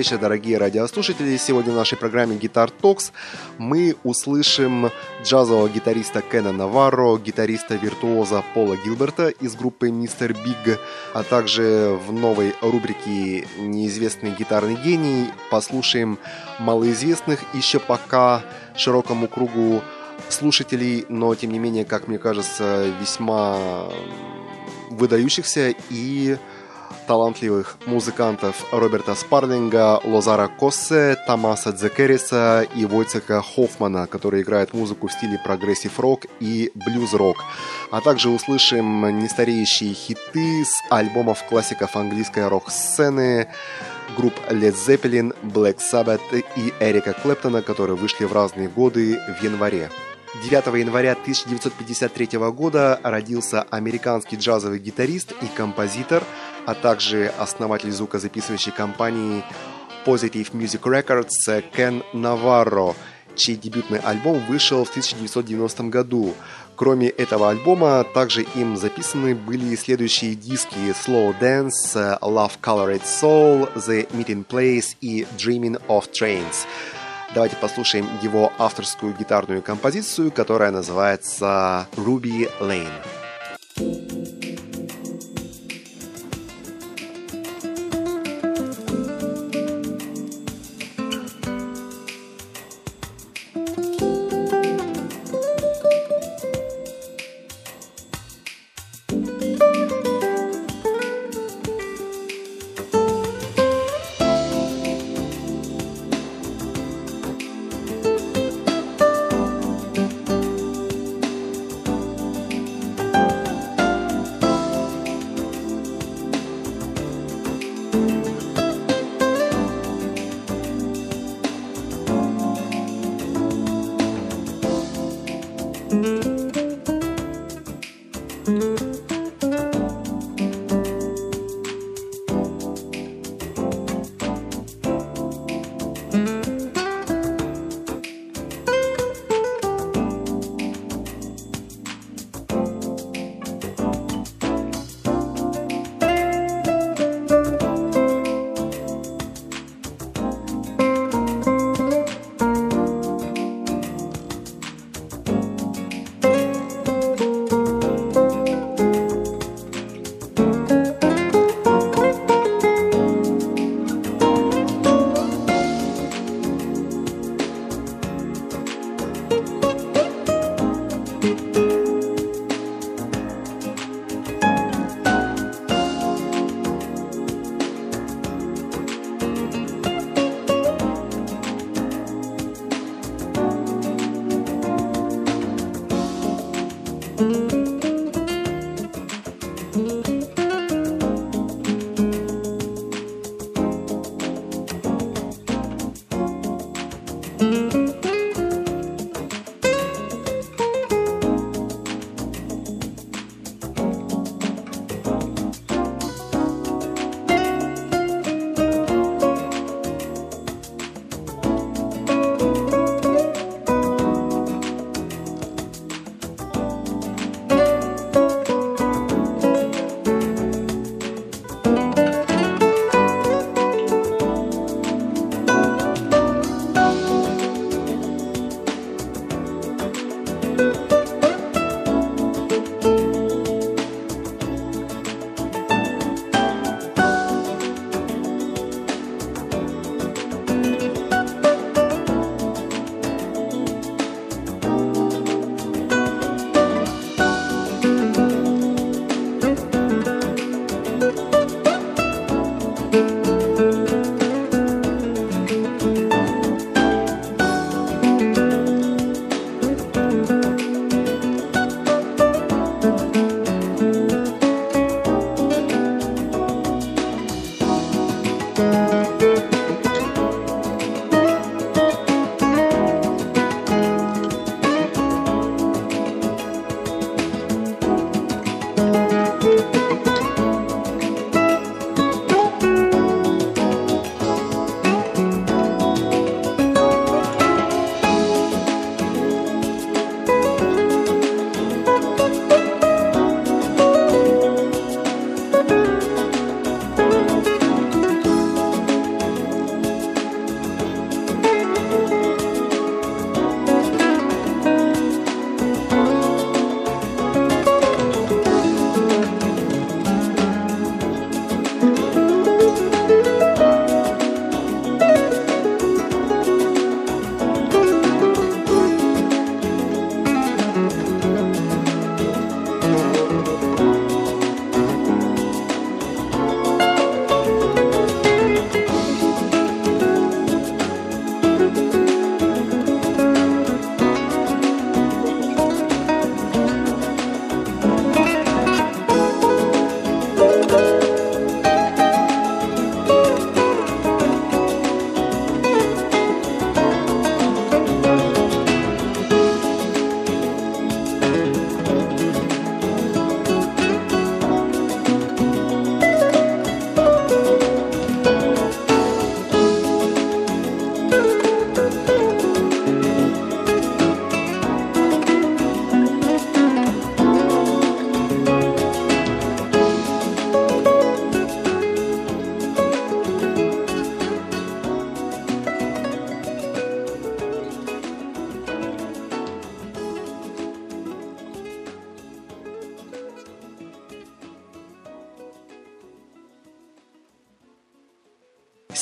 Вечер, дорогие радиослушатели. Сегодня в нашей программе Guitar Talks мы услышим джазового гитариста Кена Наварро, гитариста-виртуоза Пола Гилберта из группы Мистер Биг, а также в новой рубрике «Неизвестный гитарный гений» послушаем малоизвестных еще пока широкому кругу слушателей, но тем не менее, как мне кажется, весьма выдающихся и талантливых музыкантов Роберта Спарлинга, Лозара Коссе, Томаса Дзекериса и Войцека Хоффмана, которые играют музыку в стиле прогрессив-рок и блюз-рок. А также услышим нестареющие хиты с альбомов классиков английской рок-сцены, групп Led Zeppelin, Black Sabbath и Эрика Клэптона, которые вышли в разные годы в январе. 9 января 1953 года родился американский джазовый гитарист и композитор, а также основатель звукозаписывающей компании Positive Music Records Кен Наварро, чей дебютный альбом вышел в 1990 году. Кроме этого альбома, также им записаны были следующие диски Slow Dance, Love Colored Soul, The Meeting Place и Dreaming of Trains. Давайте послушаем его авторскую гитарную композицию, которая называется Ruby Lane.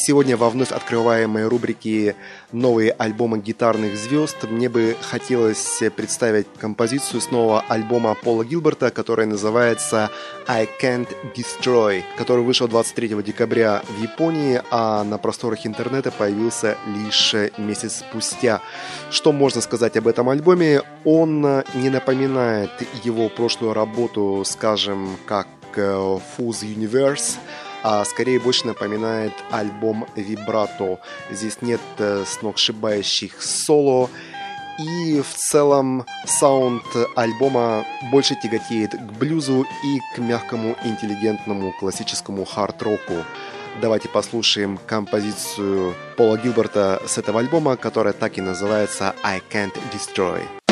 Сегодня во вновь открываемой рубрике «Новые альбомы гитарных звезд» мне бы хотелось представить композицию с нового альбома Пола Гилберта, которая называется «I Can't Destroy», который вышел 23 декабря в Японии, а на просторах интернета появился лишь месяц спустя. Что можно сказать об этом альбоме? Он не напоминает его прошлую работу, скажем, как Fools Universe, а скорее больше напоминает альбом Вибрато. Здесь нет э, сногсшибающих соло, и в целом саунд альбома больше тяготеет к блюзу и к мягкому интеллигентному классическому хард-року. Давайте послушаем композицию Пола Гилберта с этого альбома, которая так и называется «I Can't Destroy».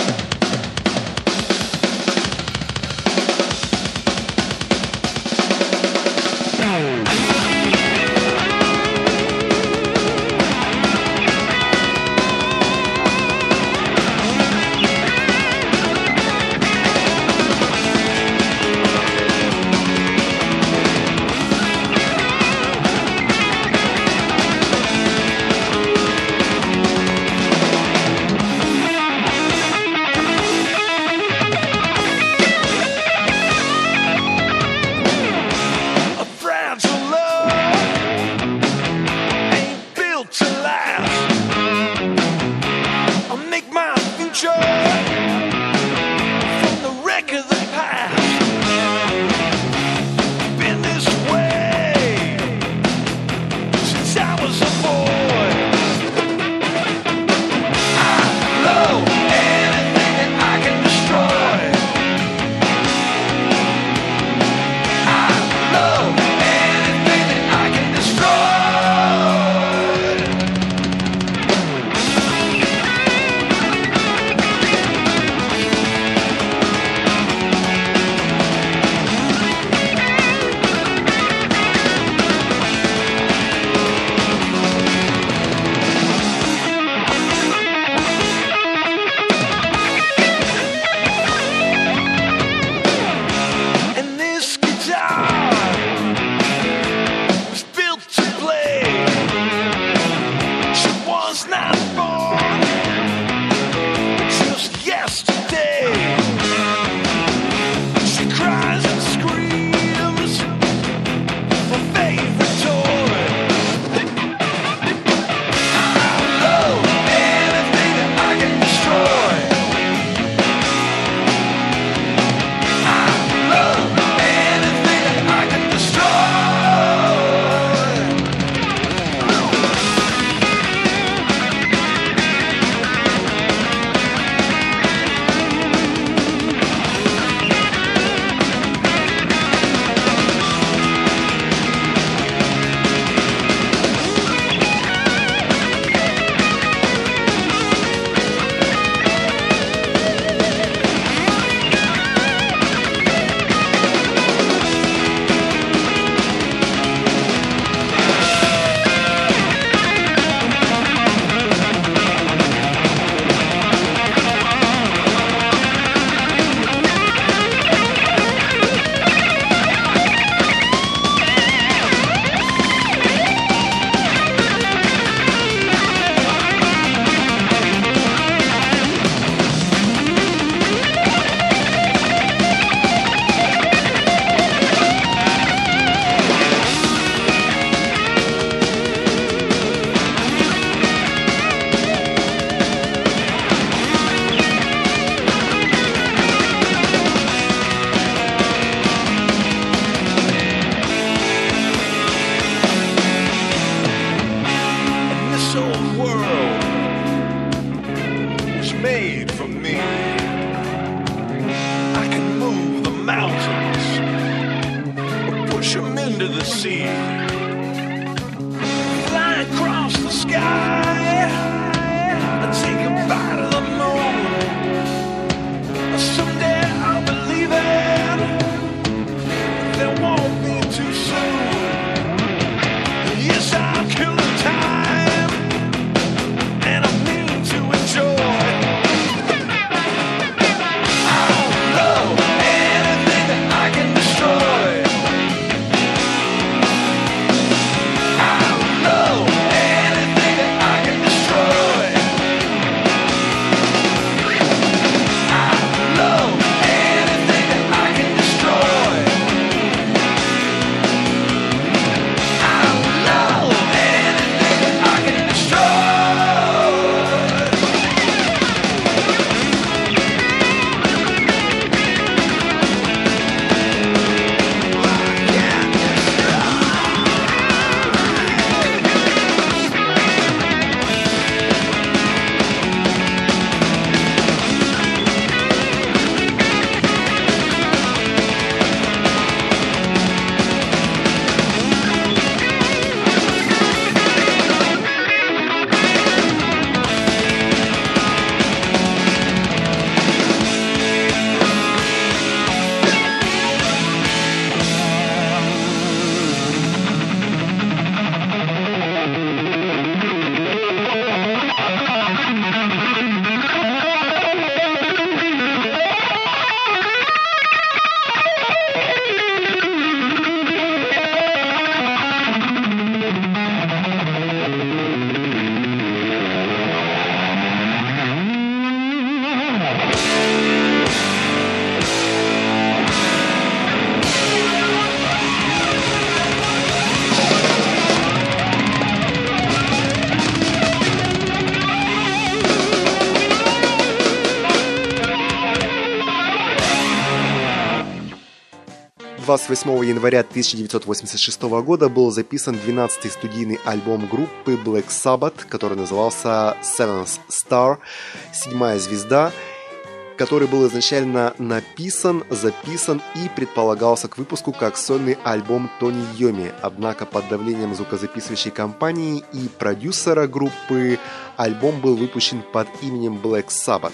28 января 1986 года был записан 12-й студийный альбом группы Black Sabbath, который назывался Seventh Star, седьмая звезда, который был изначально написан, записан и предполагался к выпуску как сольный альбом Тони Йоми. Однако под давлением звукозаписывающей компании и продюсера группы альбом был выпущен под именем Black Sabbath.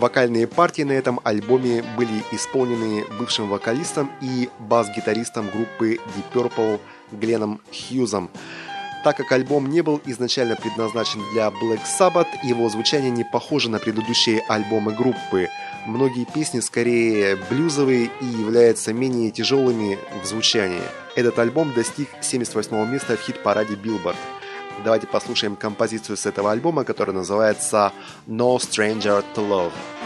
Вокальные партии на этом альбоме были исполнены бывшим вокалистом и бас-гитаристом группы Deep Purple Гленном Хьюзом. Так как альбом не был изначально предназначен для Black Sabbath, его звучание не похоже на предыдущие альбомы группы. Многие песни скорее блюзовые и являются менее тяжелыми в звучании. Этот альбом достиг 78 места в хит-параде Billboard. Давайте послушаем композицию с этого альбома, которая называется No Stranger to Love.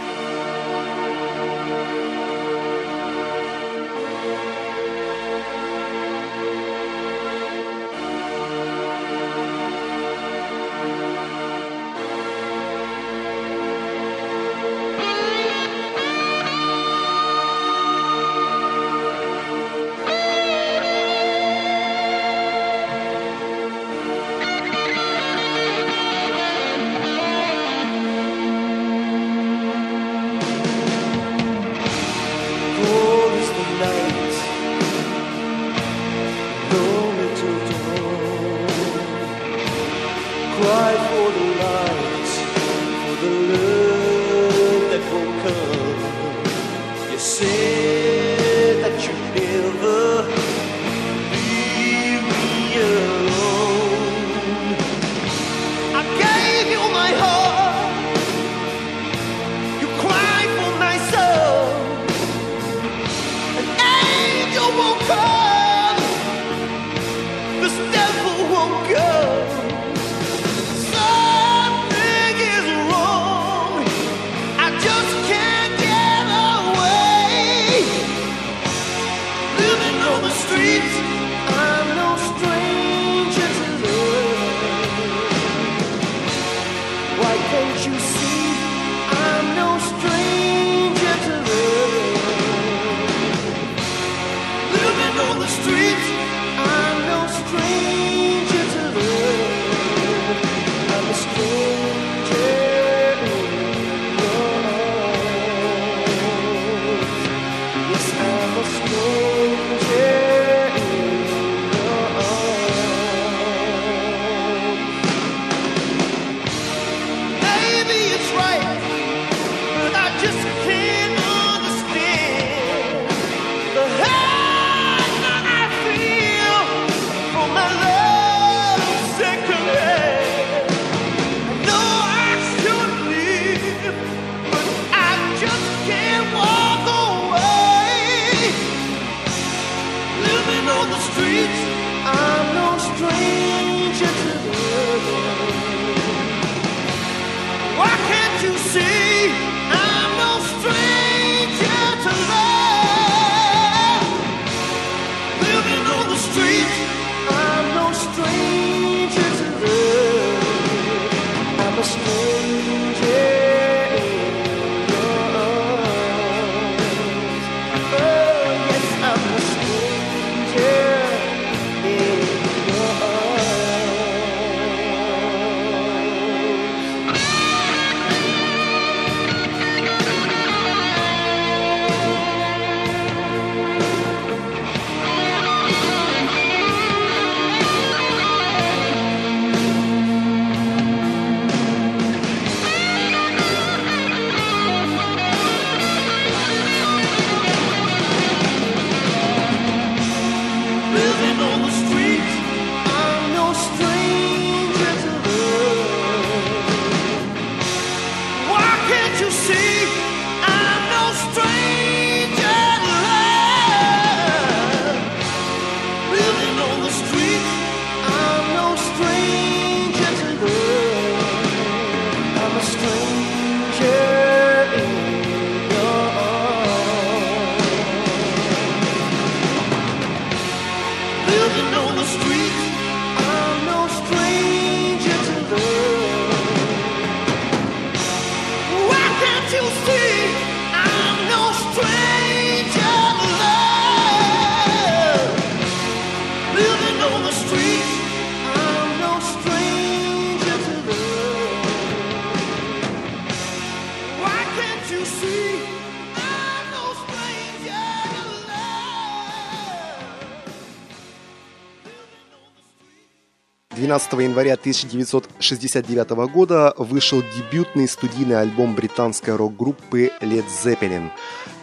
12 января 1969 года вышел дебютный студийный альбом британской рок-группы Led Zeppelin,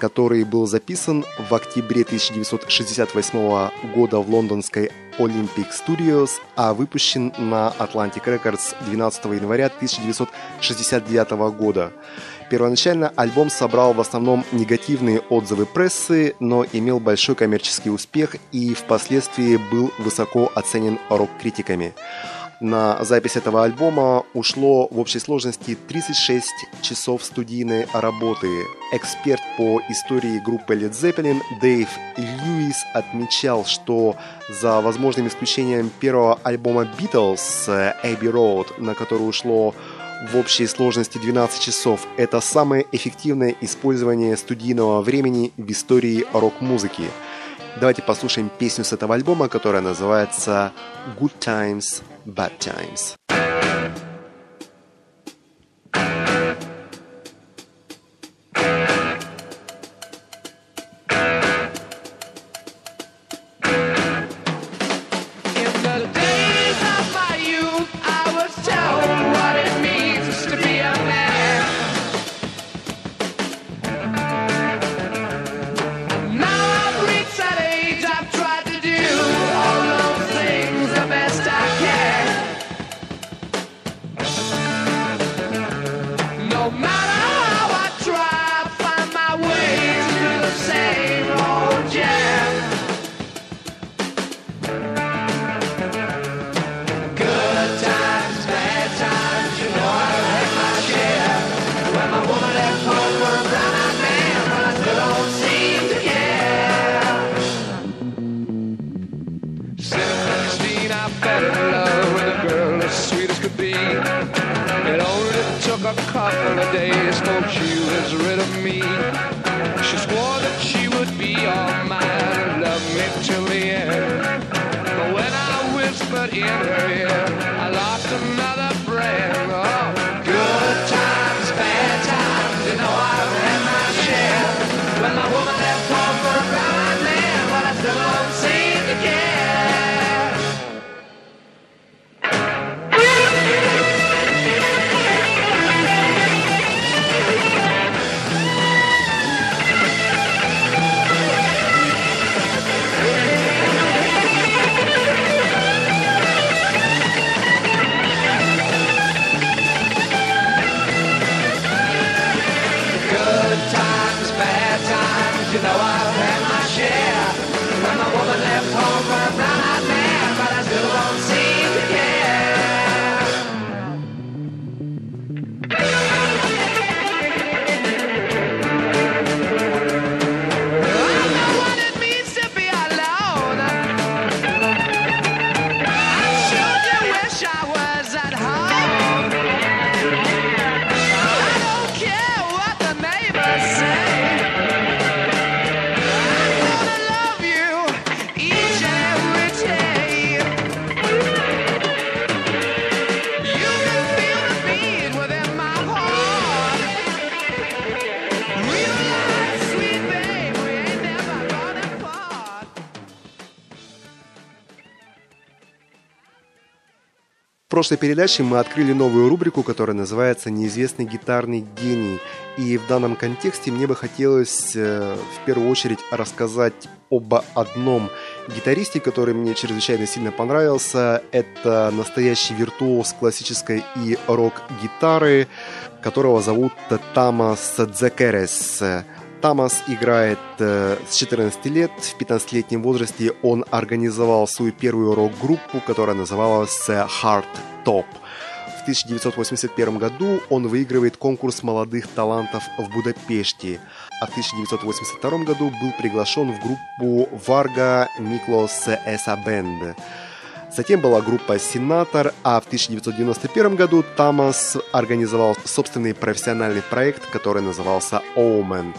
который был записан в октябре 1968 года в лондонской Olympic Studios, а выпущен на Atlantic Records 12 января 1969 года. Первоначально альбом собрал в основном негативные отзывы прессы, но имел большой коммерческий успех и впоследствии был высоко оценен рок-критиками. На запись этого альбома ушло в общей сложности 36 часов студийной работы. Эксперт по истории группы Led Zeppelin Дэйв Льюис отмечал, что за возможным исключением первого альбома Beatles Abbey Road, на который ушло в общей сложности 12 часов. Это самое эффективное использование студийного времени в истории рок-музыки. Давайте послушаем песню с этого альбома, которая называется Good Times, Bad Times. it to the end. But when I whispered in her ear. Прошлой передаче мы открыли новую рубрику, которая называется «Неизвестный гитарный гений». И в данном контексте мне бы хотелось э, в первую очередь рассказать об одном гитаристе, который мне чрезвычайно сильно понравился. Это настоящий виртуоз классической и рок-гитары, которого зовут Тамас Дзекерес. Тамас играет э, с 14 лет. В 15-летнем возрасте он организовал свою первую рок-группу, которая называлась Heart Top. В 1981 году он выигрывает конкурс молодых талантов в Будапеште, а в 1982 году был приглашен в группу Варга Миклос Эса Бенд. Затем была группа «Сенатор», а в 1991 году Тамас организовал собственный профессиональный проект, который назывался «Omen».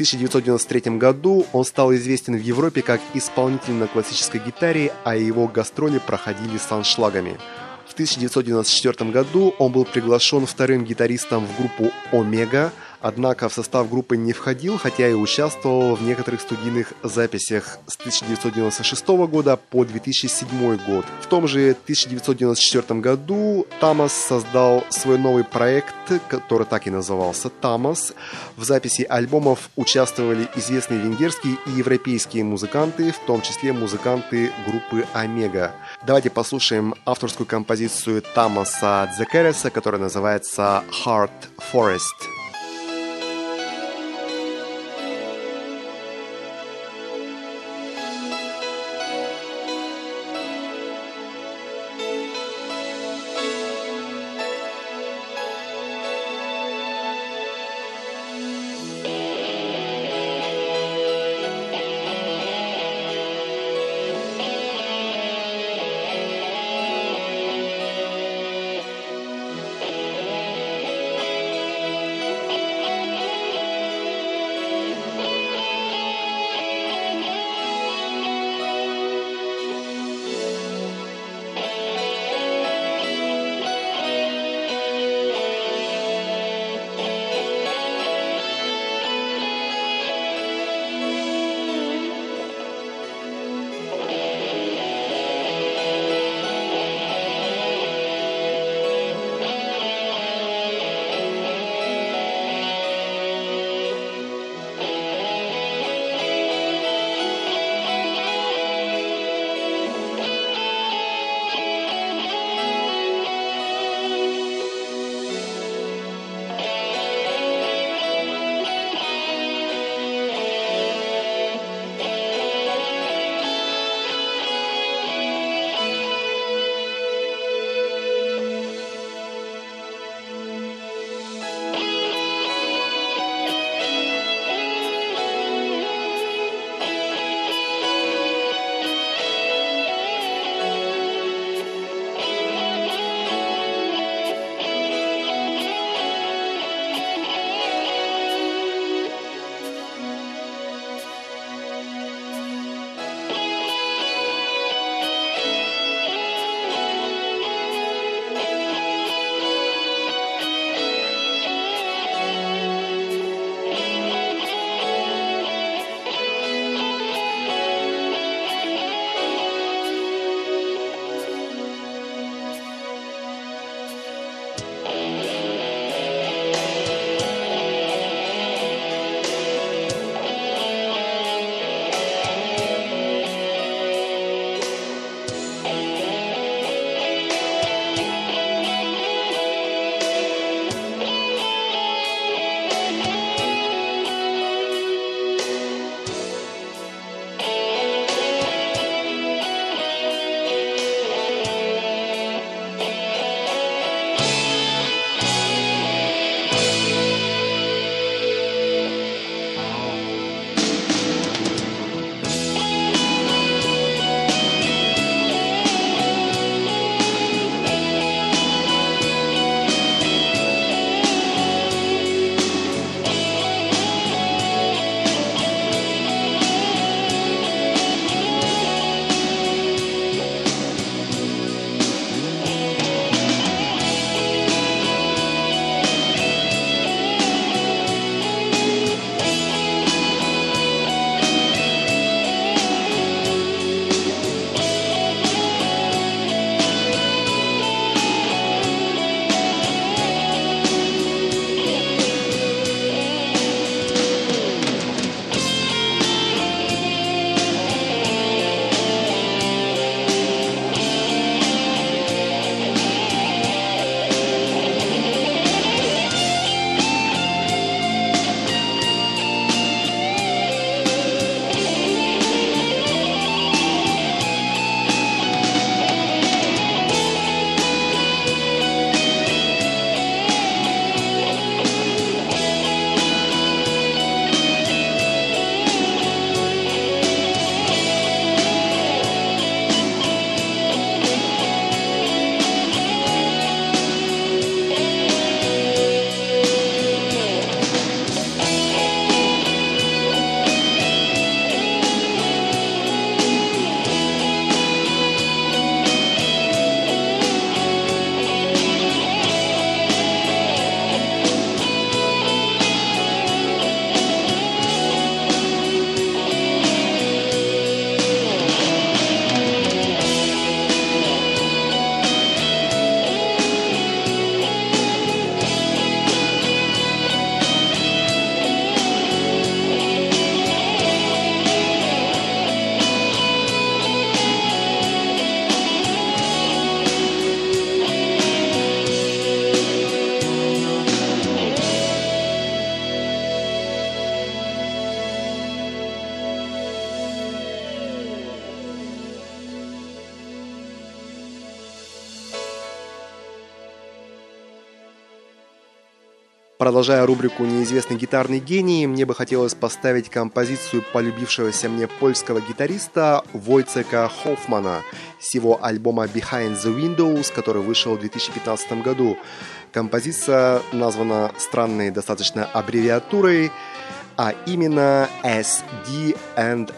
В 1993 году он стал известен в Европе как исполнитель на классической гитаре, а его гастроли проходили с аншлагами. В 1994 году он был приглашен вторым гитаристом в группу «Омега», однако в состав группы не входил, хотя и участвовал в некоторых студийных записях с 1996 года по 2007 год. В том же 1994 году Тамас создал свой новый проект, который так и назывался Тамас. В записи альбомов участвовали известные венгерские и европейские музыканты, в том числе музыканты группы Омега. Давайте послушаем авторскую композицию Тамаса Дзекереса, которая называется Heart Forest. Продолжая рубрику «Неизвестный гитарный гений», мне бы хотелось поставить композицию полюбившегося мне польского гитариста Войцека Хоффмана с его альбома «Behind the Windows», который вышел в 2015 году. Композиция названа странной достаточно аббревиатурой, а именно SDNRR.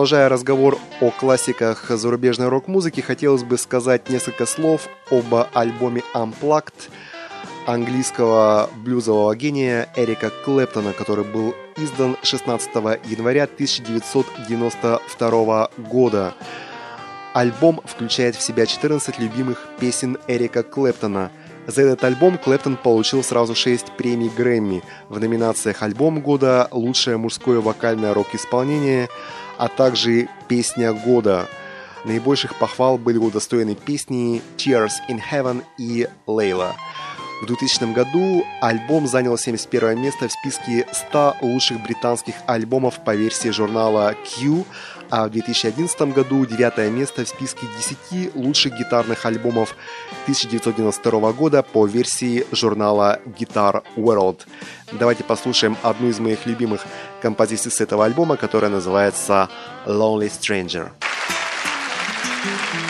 Продолжая разговор о классиках зарубежной рок-музыки, хотелось бы сказать несколько слов об альбоме Unplugged английского блюзового гения Эрика Клэптона, который был издан 16 января 1992 года. Альбом включает в себя 14 любимых песен Эрика Клэптона. За этот альбом Клэптон получил сразу 6 премий Грэмми в номинациях «Альбом года», «Лучшее мужское вокальное рок-исполнение», а также «Песня года». Наибольших похвал были удостоены песни «Tears in Heaven» и «Лейла». В 2000 году альбом занял 71 место в списке 100 лучших британских альбомов по версии журнала Q, а в 2011 году девятое место в списке 10 лучших гитарных альбомов 1992 года по версии журнала Guitar World. Давайте послушаем одну из моих любимых композиций с этого альбома, которая называется Lonely Stranger. Maybe I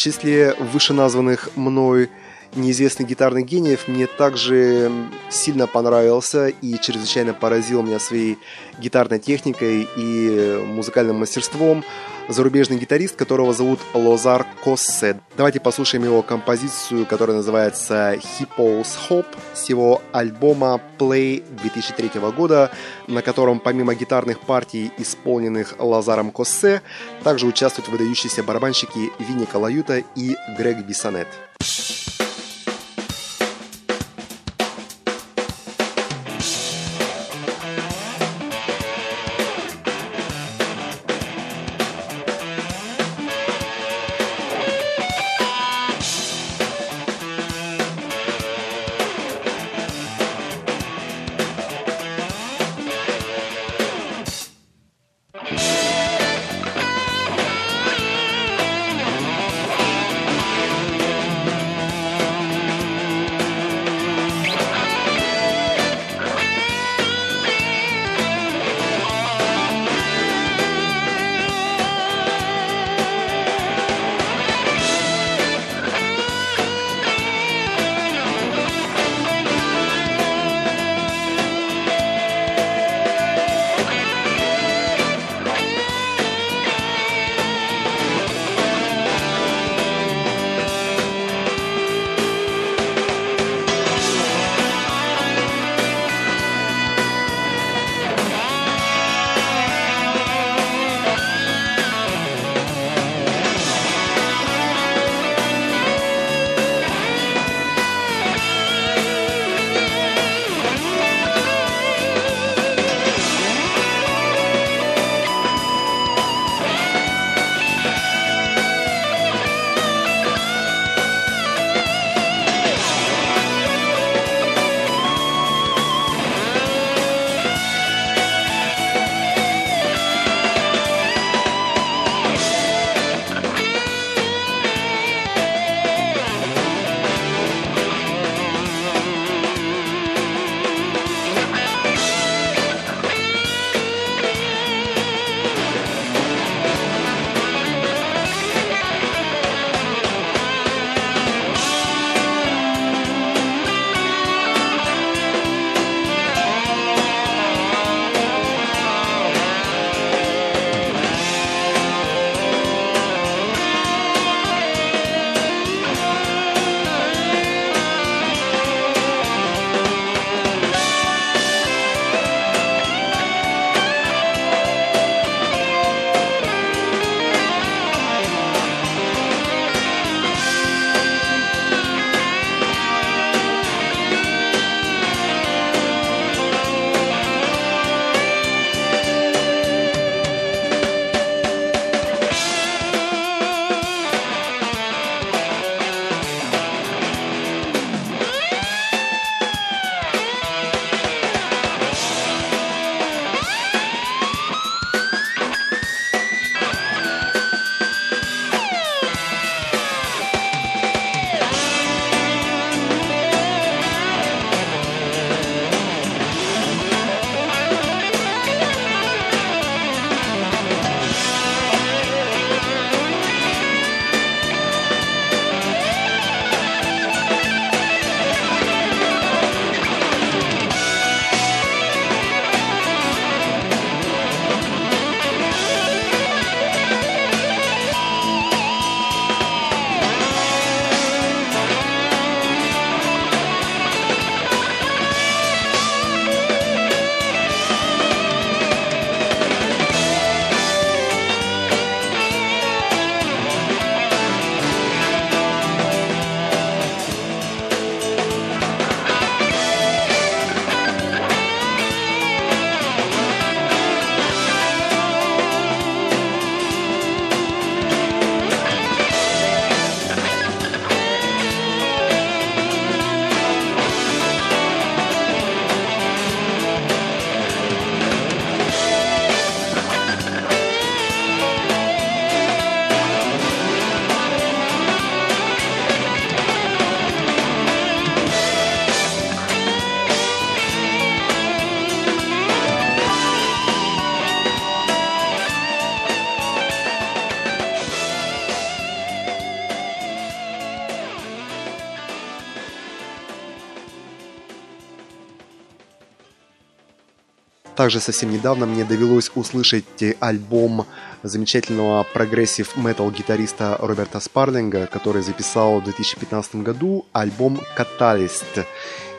числе вышеназванных мной неизвестных гитарных гениев мне также сильно понравился и чрезвычайно поразил меня своей гитарной техникой и музыкальным мастерством зарубежный гитарист, которого зовут Лозар Коссе. Давайте послушаем его композицию, которая называется Hippos Hope с его альбома Play 2003 года, на котором помимо гитарных партий, исполненных Лазаром Коссе, также участвуют выдающиеся барабанщики Винни Калаюта и Грег Бисонет. Также совсем недавно мне довелось услышать альбом замечательного прогрессив метал гитариста Роберта Спарлинга, который записал в 2015 году альбом Catalyst.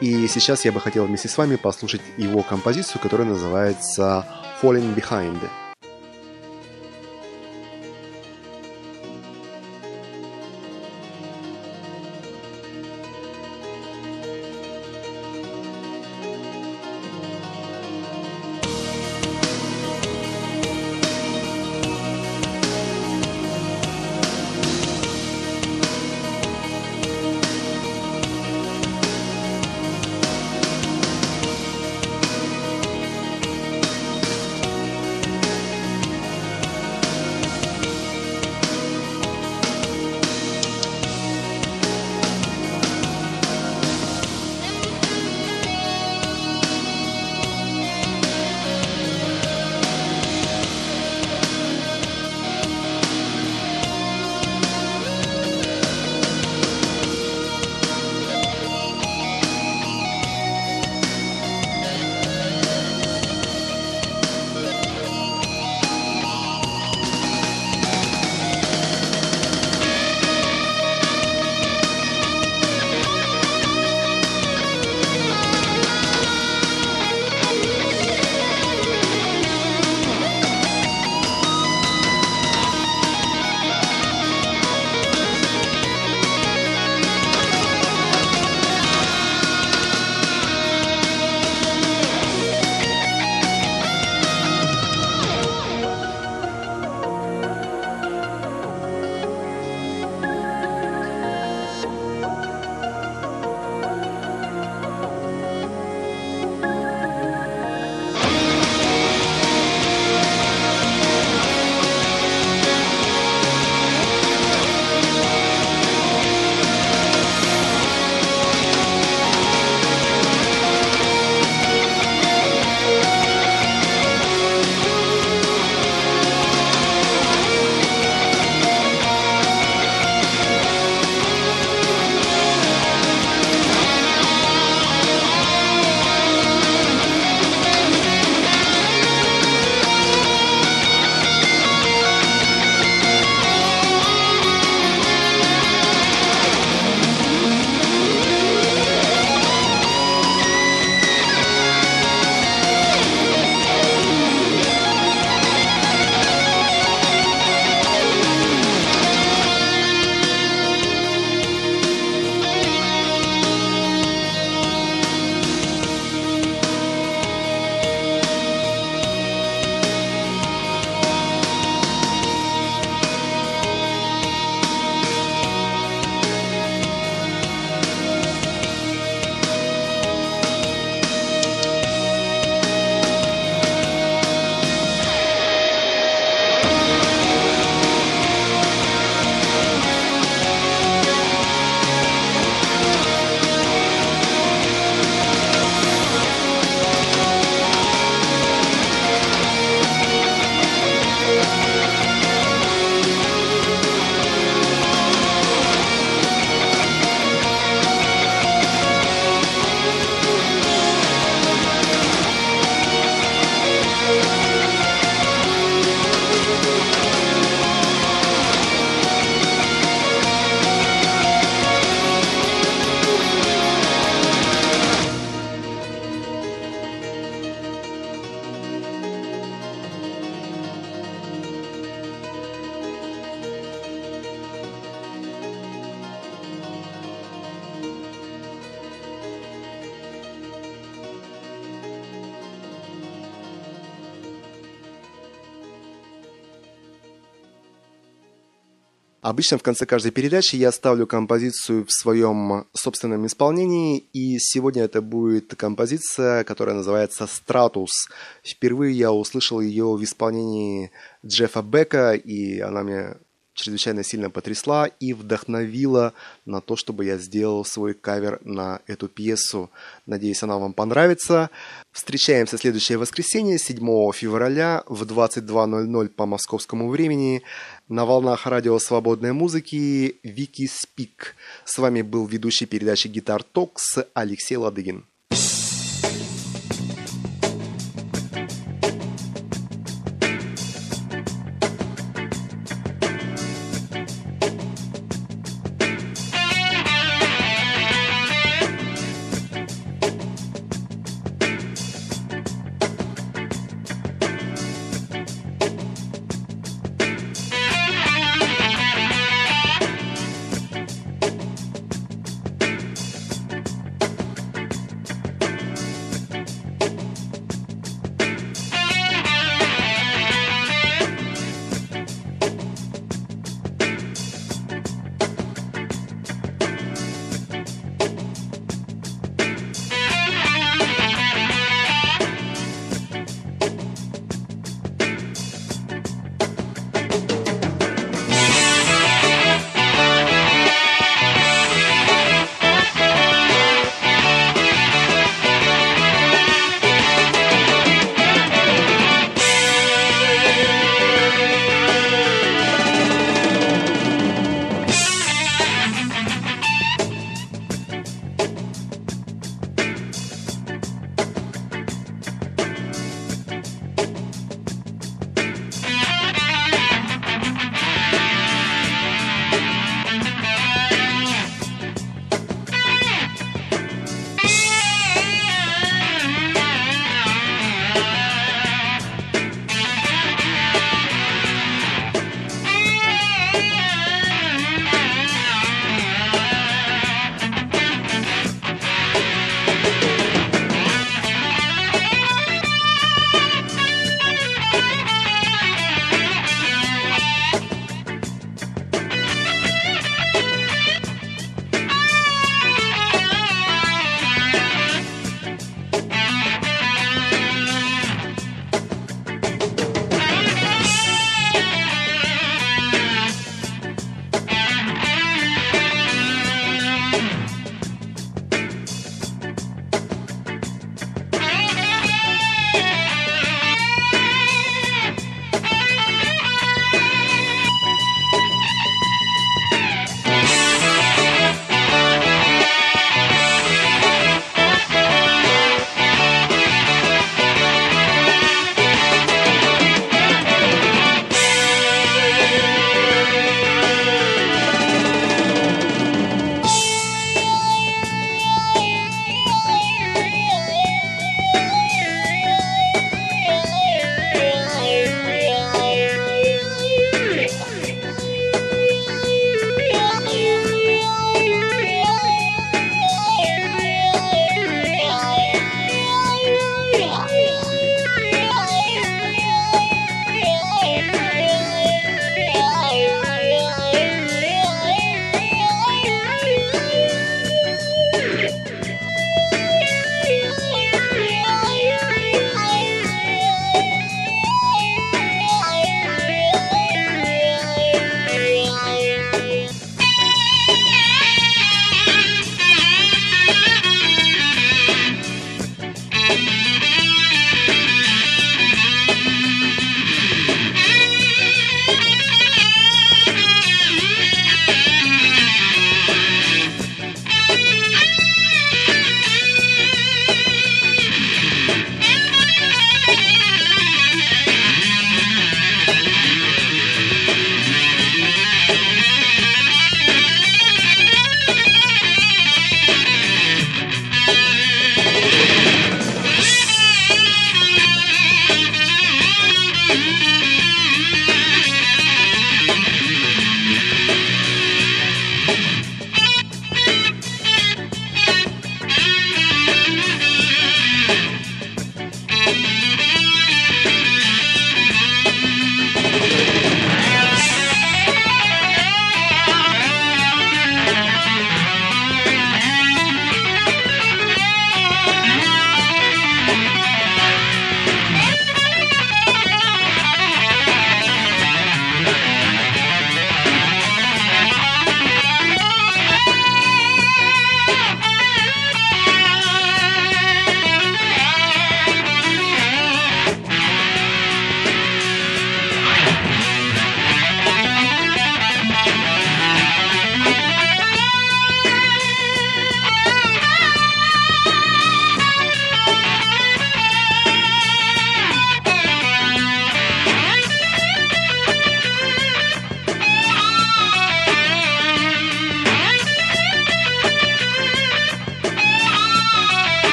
И сейчас я бы хотел вместе с вами послушать его композицию, которая называется Falling Behind. Обычно в конце каждой передачи я ставлю композицию в своем собственном исполнении, и сегодня это будет композиция, которая называется «Стратус». Впервые я услышал ее в исполнении Джеффа Бека, и она мне чрезвычайно сильно потрясла и вдохновила на то, чтобы я сделал свой кавер на эту пьесу. Надеюсь, она вам понравится. Встречаемся следующее воскресенье, 7 февраля в 22.00 по московскому времени на волнах радио свободной музыки Вики Спик. С вами был ведущий передачи Гитар Токс Алексей Ладыгин.